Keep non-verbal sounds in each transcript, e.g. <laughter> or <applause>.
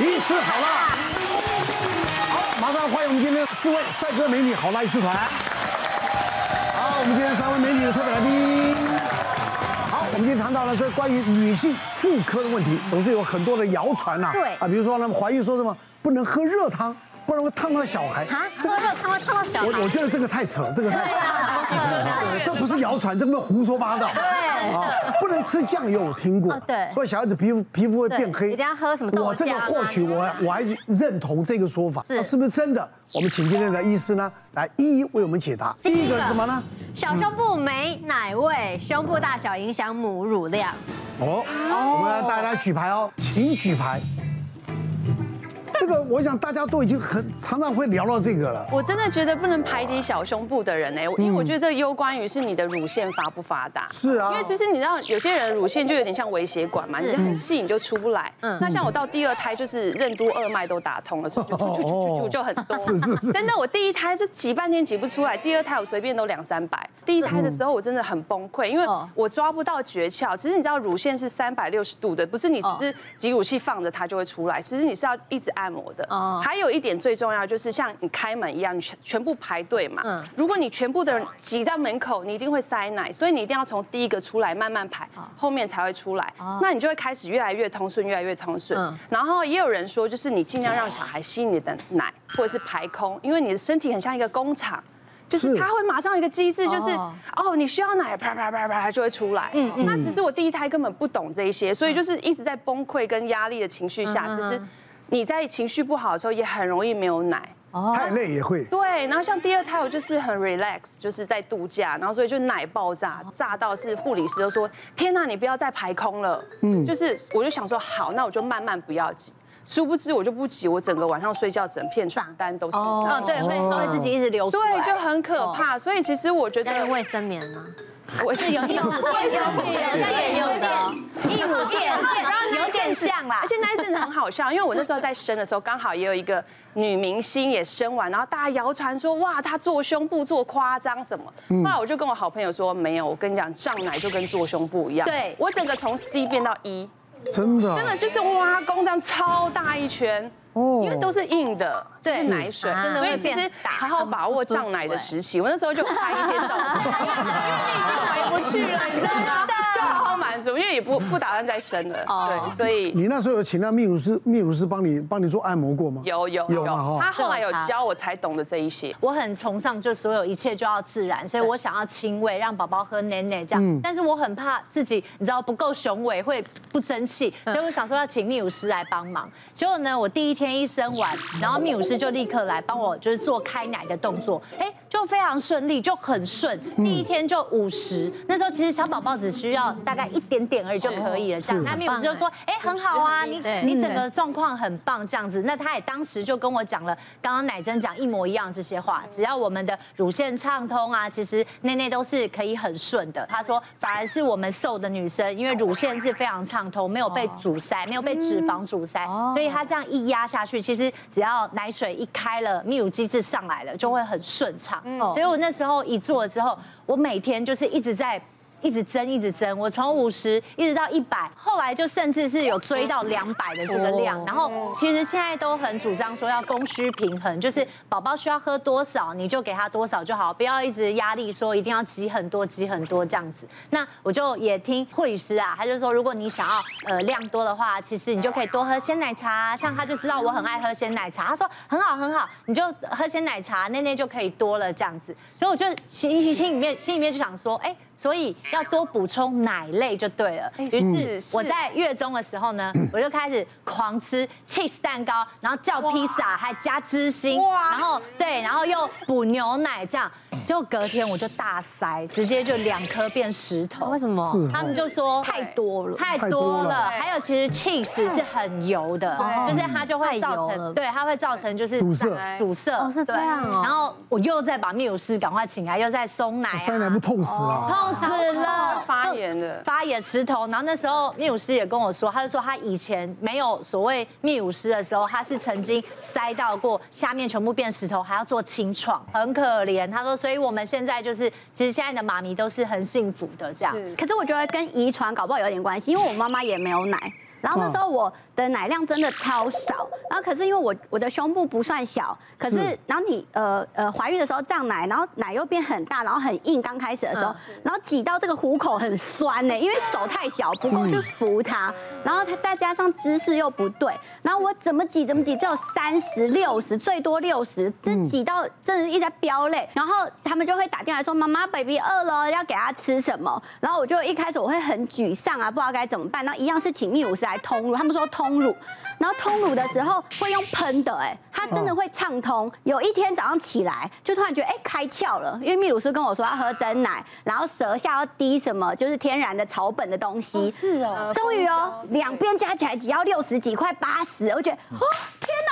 医师好啦，好，马上欢迎我们今天四位帅哥美女好辣医师团。好，我们今天三位美女的特别来宾。好，我们今天谈到了这关于女性妇科的问题，总是有很多的谣传呐。对啊，比如说他们怀孕说什么不能喝热汤，不然会烫到小孩。啊，喝热汤会烫到小孩。我我觉得这个太扯，这个太扯。这不是谣传，这不是胡说八道。对啊，不能吃酱油，我听过。对，所以小孩子皮肤皮肤会变黑。一定要喝什么？我这个或许我我还认同这个说法，是是不是真的？我们请今天的医师呢，来一一为我们解答。第一个是什么呢？小胸部没奶味，胸部大小影响母乳量。哦，我们要大家来举牌哦，请举牌。这个我想大家都已经很常常会聊到这个了。我真的觉得不能排挤小胸部的人哎，因为我觉得这攸关于是你的乳腺发不发达。是啊。因为其实你知道有些人乳腺就有点像微血管嘛，你就很细你就出不来。嗯。那像我到第二胎就是任督二脉都打通了，所以就就就就就就很多。是是是。真的，我第一胎就挤半天挤不出来，第二胎我随便都两三百。第一胎的时候我真的很崩溃，因为我抓不到诀窍。其实你知道乳腺是三百六十度的，不是你只是挤乳器放着它就会出来，其实你是要一直按摩的。哦。还有一点最重要，就是像你开门一样，你全全部排队嘛。嗯。如果你全部的人挤到门口，你一定会塞奶，所以你一定要从第一个出来慢慢排，后面才会出来。哦。那你就会开始越来越通顺，越来越通顺。嗯。然后也有人说，就是你尽量让小孩吸你的奶，或者是排空，因为你的身体很像一个工厂，就是它会马上一个机制，就是哦，你需要奶，啪啪啪啪就会出来。嗯嗯。那其实我第一胎根本不懂这一些，所以就是一直在崩溃跟压力的情绪下，只是。你在情绪不好的时候也很容易没有奶，太累也会。对，然后像第二胎我就是很 relax，就是在度假，然后所以就奶爆炸，炸到是护理师都说天呐，你不要再排空了。嗯，就是我就想说好，那我就慢慢不要挤。殊不知我就不急，我整个晚上睡觉整片床单都是。哦，对，会会自己一直流出来。对，就很可怕。所以其实我觉得用卫生棉吗？我是 <laughs> 有 <laughs> 有有有点有点一乳垫，<laughs> 然后有点像啦。而且那一阵子很好笑，因为我那时候在生的时候，刚好也有一个女明星也生完，然后大家谣传说哇，她做胸部做夸张什么。后来我就跟我好朋友说，没有，我跟你讲，胀奶就跟做胸部一样。对，我整个从 C 变到 E，真的，真的就是挖工这样超大一圈。哦，因为都是硬的，对，奶水，所以其实好好把握胀奶的时期。我那时候就拍一些照片，<laughs> 因为已经回不去了，你知道吗？就好好满足，因为也不不打算再生了。对，所以你那时候有请那泌乳师，泌乳师帮你帮你做按摩过吗？有有有，他后来有教我才懂得这一些。我很崇尚就所有一切就要自然，所以我想要亲喂，让宝宝喝奶奶这样。但是我很怕自己你知道不够雄伟会不争气，所以我想说要请泌乳师来帮忙。结果呢，我第一天。天一生完，然后泌乳师就立刻来帮我，就是做开奶的动作，哎，就非常顺利，就很顺。第一天就五十，那时候其实小宝宝只需要大概一点点而已就可以了。这样，那泌乳师就说，哎，很好啊，你你整个状况很棒，这样子。那他也当时就跟我讲了，刚刚奶珍讲一模一样这些话，只要我们的乳腺畅通啊，其实内内都是可以很顺的。他说，反而是我们瘦的女生，因为乳腺是非常畅通，没有被阻塞，没有被脂肪阻塞，所以他这样一压下去，其实只要奶水一开了，泌乳机制上来了，就会很顺畅。所以我那时候一做了之后，我每天就是一直在。一直增，一直增，我从五十一直到一百，后来就甚至是有追到两百的这个量。然后其实现在都很主张说要供需平衡，就是宝宝需要喝多少你就给他多少就好，不要一直压力说一定要挤很多挤很多这样子。那我就也听护理师啊，他就说如果你想要呃量多的话，其实你就可以多喝鲜奶茶，像他就知道我很爱喝鲜奶茶，他说很好很好，你就喝鲜奶茶，内内就可以多了这样子。所以我就心心心里面心里面就想说，哎。所以要多补充奶类就对了。于是我在月中的时候呢，<clears throat> 我就开始狂吃 cheese 蛋糕，然后叫披萨，还加芝心，然后对，然后又补牛奶，这样就隔天我就大塞，直接就两颗变石头。为什么？他们就说太多了，太多了。还有其实 cheese 是很油的，就是它就会造成，对，它会造成就是堵塞，堵塞。哦，是这样哦。然后我又再把泌乳师赶快请来，又再松奶，塞奶不痛死了。死了，发炎的，发炎石头。然后那时候泌乳师也跟我说，他就说他以前没有所谓泌乳师的时候，他是曾经塞到过下面全部变石头，还要做清创，很可怜。他说，所以我们现在就是，其实现在的妈咪都是很幸福的这样。可是我觉得跟遗传搞不好有点关系，因为我妈妈也没有奶。然后那时候我的奶量真的超少，然后可是因为我我的胸部不算小，可是然后你呃呃怀孕的时候胀奶，然后奶又变很大，然后很硬，刚开始的时候，然后挤到这个虎口很酸呢，因为手太小不够去扶它，然后它再加上姿势又不对，然后我怎么挤怎么挤，只有三十六十，最多六十，这挤到真的一直在飙泪，然后他们就会打电话说妈妈 baby 饿了，要给他吃什么，然后我就一开始我会很沮丧啊，不知道该怎么办，那一样是请泌乳师来通乳，他们说通乳。然后通乳的时候会用喷的，哎，它真的会畅通。有一天早上起来，就突然觉得哎开窍了，因为泌乳师跟我说要喝真奶，然后舌下要滴什么，就是天然的草本的东西。是哦，终于哦，两边加起来只要六十几块八十，我觉得哦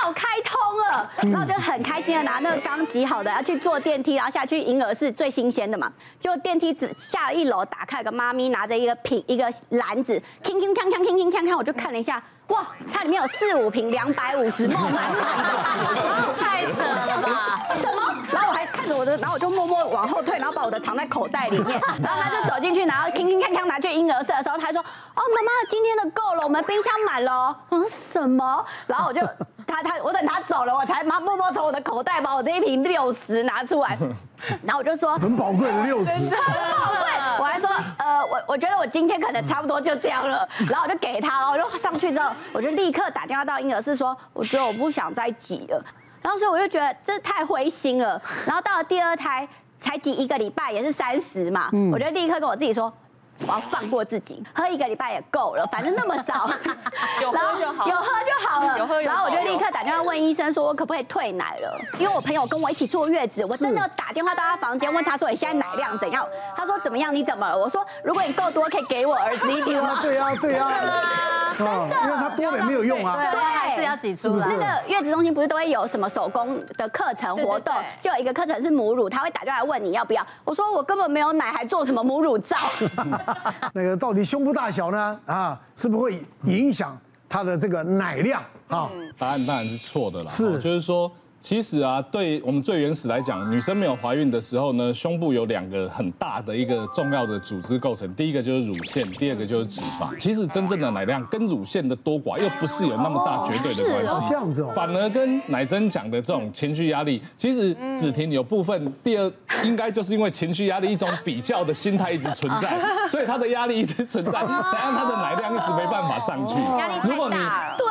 我开通了，然后就很开心的拿那个刚挤好的要去坐电梯，然后下去银耳是最新鲜的嘛，就电梯只下了一楼，打开个妈咪拿着一个瓶一个篮子，铿铿锵锵铿铿锵锵，我就看了一下。哇，它里面有四五瓶两百五十毫升，<laughs> 太扯了吧？什么？然后我还看着我的，然后我就默默往后退，然后把我的藏在口袋里面。然后他就走进去，然后轻轻锵锵拿去婴儿室的时候，他说：“哦，妈妈，今天的够了，我们冰箱满了。”我说什么？然后我就他他我等他走了，我才妈默默从我的口袋把我这一瓶六十拿出来。<laughs> 然后我就说很宝贵的六十，很宝贵。我还说呃，我我觉得我今天可能差不多就这样了。然后我就给他，我就上去之后。我就立刻打电话到婴儿室说，我觉得我不想再挤了，然后所以我就觉得这太灰心了。<laughs> 然后到了第二胎才挤一个礼拜，也是三十嘛，我就立刻跟我自己说。我要放过自己，喝一个礼拜也够了，反正那么少，<laughs> 有喝就好，有喝就好了。有喝，然后我就立刻打电话问医生，说我可不可以退奶了？因为我朋友跟我一起坐月子，我真的打电话到他房间问他说，你现在奶量怎样？他说怎么样？你怎么了？我说如果你够多，可以给我儿子一点。对啊，对啊，<laughs> 真的，因为他多也没有用啊。对，还是要挤出来。那个月子中心不是都会有什么手工的课程活动？就有一个课程是母乳，他会打电话来问你要不要。我说我根本没有奶，还做什么母乳皂？<laughs> <laughs> 那个到底胸部大小呢？啊，是不是会影响它的这个奶量啊？答案当然是错的啦。是，就是说。其实啊，对我们最原始来讲，女生没有怀孕的时候呢，胸部有两个很大的一个重要的组织构成，第一个就是乳腺，第二个就是脂肪。其实真正的奶量跟乳腺的多寡又不是有那么大绝对的关系，这样子哦。反而跟奶珍讲的这种情绪压力，其实子婷有部分第二应该就是因为情绪压力一种比较的心态一直存在，<laughs> 所以她的压力一直存在，才让她的奶量一直没办法上去。如果你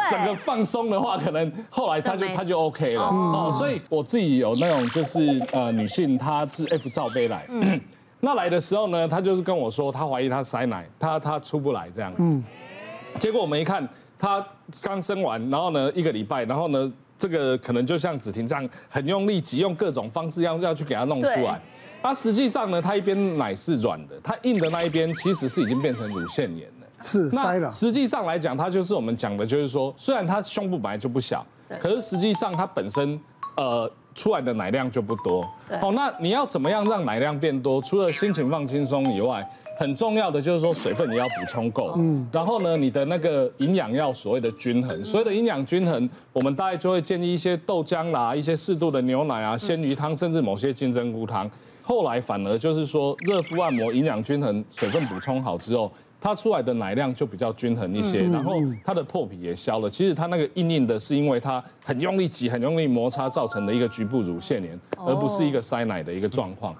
整个放松的话，可能后来她就她就 OK 了。哦，所以我自己有那种就是呃女性，她是 F 罩杯来，<clears throat> 那来的时候呢，她就是跟我说，她怀疑她塞奶，她她出不来这样子。嗯，结果我们一看，她刚生完，然后呢一个礼拜，然后呢这个可能就像子婷这样很用力挤，用各种方式要要去给她弄出来。那实际上呢，她一边奶是软的，她硬的那一边其实是已经变成乳腺炎了，是塞了。实际上来讲，它就是我们讲的，就是说，虽然她胸部本来就不小，可是实际上她本身。呃，出来的奶量就不多。好，那你要怎么样让奶量变多？除了心情放轻松以外，很重要的就是说水分也要补充够。嗯。然后呢，你的那个营养要所谓的均衡。所谓的营养均衡，我们大概就会建议一些豆浆啦，一些适度的牛奶啊，鲜鱼汤，甚至某些金针菇汤。后来反而就是说热敷按摩，营养均衡，水分补充好之后。它出来的奶量就比较均衡一些，然后它的破皮也消了。其实它那个硬硬的，是因为它很用力挤、很用力摩擦造成的一个局部乳腺炎，而不是一个塞奶的一个状况。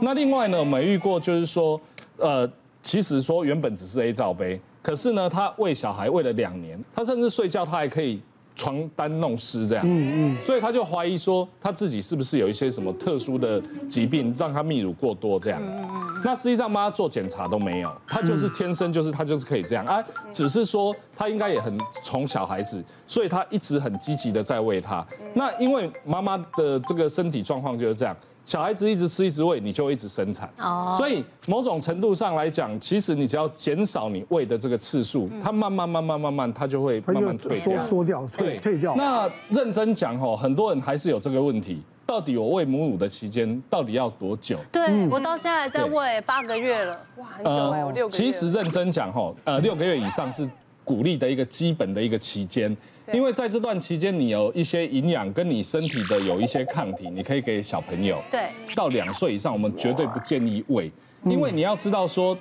那另外呢，我们遇过就是说，呃，其实说原本只是 A 罩杯，可是呢，他喂小孩喂了两年，他甚至睡觉他还可以。床单弄湿这样子，所以他就怀疑说他自己是不是有一些什么特殊的疾病，让他泌乳过多这样子。那实际上妈做检查都没有，他就是天生就是他就是可以这样啊，只是说他应该也很宠小孩子，所以他一直很积极的在喂他。那因为妈妈的这个身体状况就是这样。小孩子一直吃一直喂，你就一直生产。哦。所以某种程度上来讲，其实你只要减少你喂的这个次数，它慢慢慢慢慢慢，它就会慢慢退缩。缩掉，退退掉。那认真讲哦，很多人还是有这个问题。到底我喂母乳的期间到底要多久？对，我到现在还在喂八个月了。哇，很久哎，我六个月。其实认真讲吼，呃，六个月以上是鼓励的一个基本的一个期间。因为在这段期间，你有一些营养，跟你身体的有一些抗体，你可以给小朋友。对。到两岁以上，我们绝对不建议喂，因为你要知道说，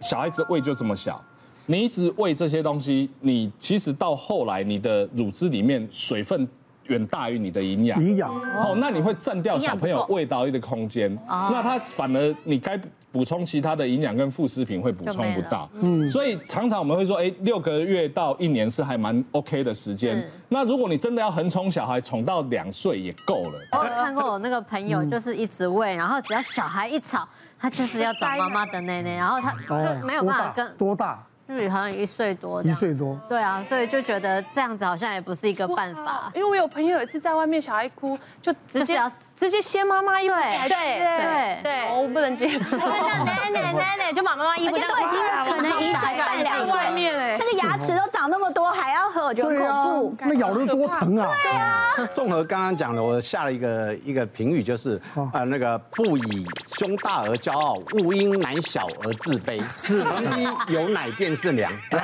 小孩子胃就这么小，你一直喂这些东西，你其实到后来你的乳汁里面水分远大于你的营养。营养哦，那你会占掉小朋友味道一个空间。那他反而你该。补充其他的营养跟副食品会补充不到，嗯，所以常常我们会说，哎，六个月到一年是还蛮 OK 的时间。那如果你真的要横宠小孩，宠到两岁也够了。我有看过我那个朋友，就是一直喂，然后只要小孩一吵，他就是要找妈妈的奶奶，然后他就没有办法跟多大？日好像一岁多，一岁多，对啊，所以就觉得这样子好像也不是一个办法。因为我有朋友有一次在外面，小孩哭，就直接直接掀妈妈衣服，对对对，我不能接受。<laughs> 奶奶奶奶奶就把妈妈衣服，都已经可能一岁半两岁面哎，那个牙齿都长那么多，还要喝，我觉得恐怖。那咬得多疼啊！对啊。综合刚刚讲的，我下了一个一个评语，就是呃那个不以胸大而骄傲，勿因奶小而自卑。是，<laughs> 能逼有奶便是粮。真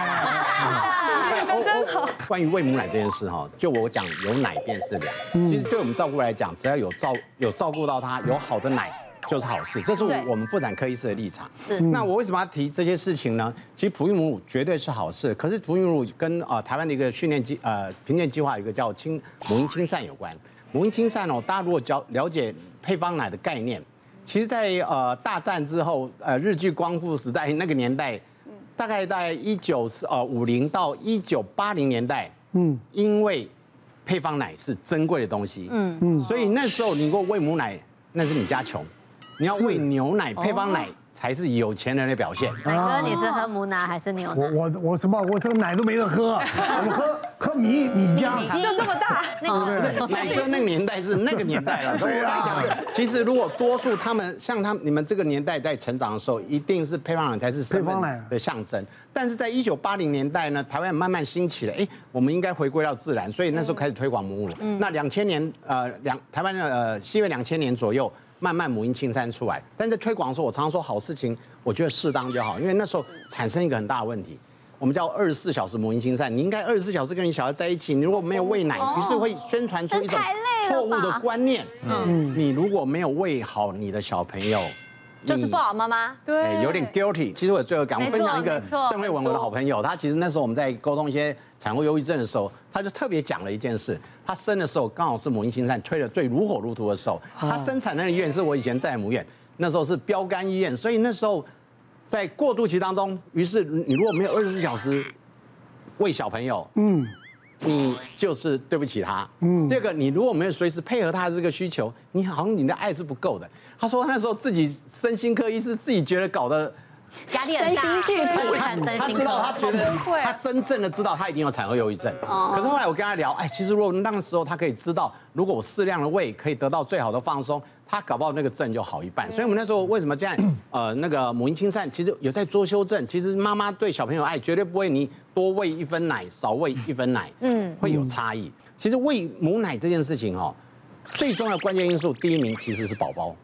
好。关于喂母奶这件事哈，就我讲有奶便是粮。其实对我们照顾来讲，只要有照有照顾到他，有好的奶就是好事。这是我们妇产科医师的立场。那我为什么要提这些事情呢？其实哺育母乳绝对是好事。可是哺育母乳跟啊台湾的一个训练计呃评鉴计划有一个叫亲母婴亲善有关。母婴亲善哦，大家如果了了解配方奶的概念，其实在呃大战之后呃日据光复时代那个年代。大概在一九四呃五零到一九八零年代，嗯，因为配方奶是珍贵的东西，嗯。嗯，所以那时候你给我喂母奶，那是你家穷，你要喂牛奶配方奶。才是有钱人的表现。奶哥，你是喝母奶还是牛奶？我我我什么？我这个奶都没得喝，<laughs> 我喝喝米米浆，就这么大。<laughs> 对，奶哥那个年代是那个年代了。<laughs> 对啊。其实如果多数他们像他你们这个年代在成长的时候，一定是配方奶才是配方奶的象征。但是在一九八零年代呢，台湾慢慢兴起了，哎，我们应该回归到自然，所以那时候开始推广母乳。那两千年呃两台湾的呃西元两千年左右。慢慢母婴亲善出来，但在推广的时候，我常常说好事情，我觉得适当就好，因为那时候产生一个很大的问题，我们叫二十四小时母婴亲善，你应该二十四小时跟你小孩在一起，你如果没有喂奶，于是会宣传出一种错误的观念，嗯，你如果没有喂好你的小朋友。就是不好妈妈，对，有点 guilty。其实我最后讲，我分享一个邓慧文我的好朋友，他其实那时候我们在沟通一些产后忧郁症的时候，他就特别讲了一件事。他生的时候刚好是母婴亲善推的最如火如荼的时候，他生产那个医院是我以前在母院，那时候是标杆医院，所以那时候在过渡期当中，于是你如果没有二十四小时喂小朋友，嗯。你就是对不起他。嗯，第二个，你如果没有随时配合他的这个需求，你好像你的爱是不够的。他说那时候自己身心科医师自己觉得搞得压力很大，身心俱疲，他知道他觉得他真正的知道他已经有产后忧郁症。哦可是后来我跟他聊，哎，其实如果那个时候他可以知道，如果我适量的喂可以得到最好的放松。他搞不好那个症就好一半，所以我们那时候为什么这样？<coughs> 呃，那个母婴亲善其实有在做修正。其实妈妈对小朋友爱绝对不会你多喂一分奶，少喂一分奶，嗯，会有差异。其实喂母奶这件事情哦，最重要的关键因素第一名其实是宝宝，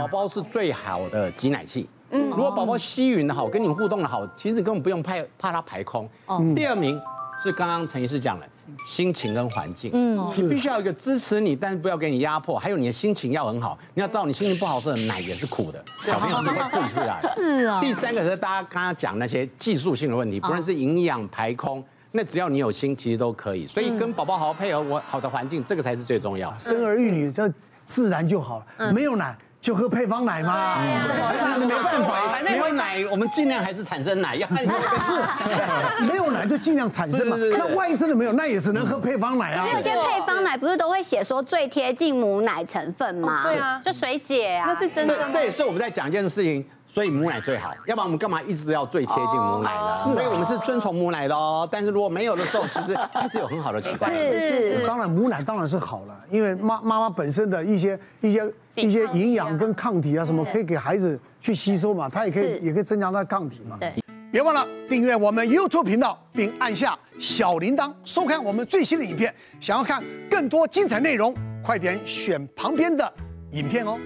宝宝是最好的挤奶器。嗯，如果宝宝吸吮的好，跟你互动的好，其实根本不用怕怕他排空。哦，第二名是刚刚陈医师讲的。心情跟环境，嗯，你必须要有一个支持你，但是不要给你压迫，还有你的心情要很好。你要知道，你心情不好时候，奶也是苦的，小朋友是会吐出来的。是啊。第三个是大家刚刚讲那些技术性的问题，不论是营养排空，那只要你有心，其实都可以。所以跟宝宝好好配合，我好的环境，这个才是最重要。生儿育女这自然就好了，没有奶。就喝配方奶嘛，那没办法，没有奶，我们尽量还是产生奶，要是，没有奶就尽量产生嘛。那万一真的没有，那也只能喝配方奶啊。有些配方奶不是都会写说最贴近母奶成分吗？对啊，就水解啊。那是真的。这也是我们在讲一件事情，所以母奶最好，要不然我们干嘛一直要最贴近母奶呢？是，所以我们是遵从母奶的哦。但是如果没有的时候，其实它是有很好的习惯。是是。当然母奶当然是好了，因为妈妈妈本身的一些一些。一些营养跟抗体啊，什么可以给孩子去吸收嘛？它也可以，也可以增强它的抗体嘛。对，别忘了订阅我们 YouTube 频道，并按下小铃铛，收看我们最新的影片。想要看更多精彩内容，快点选旁边的影片哦。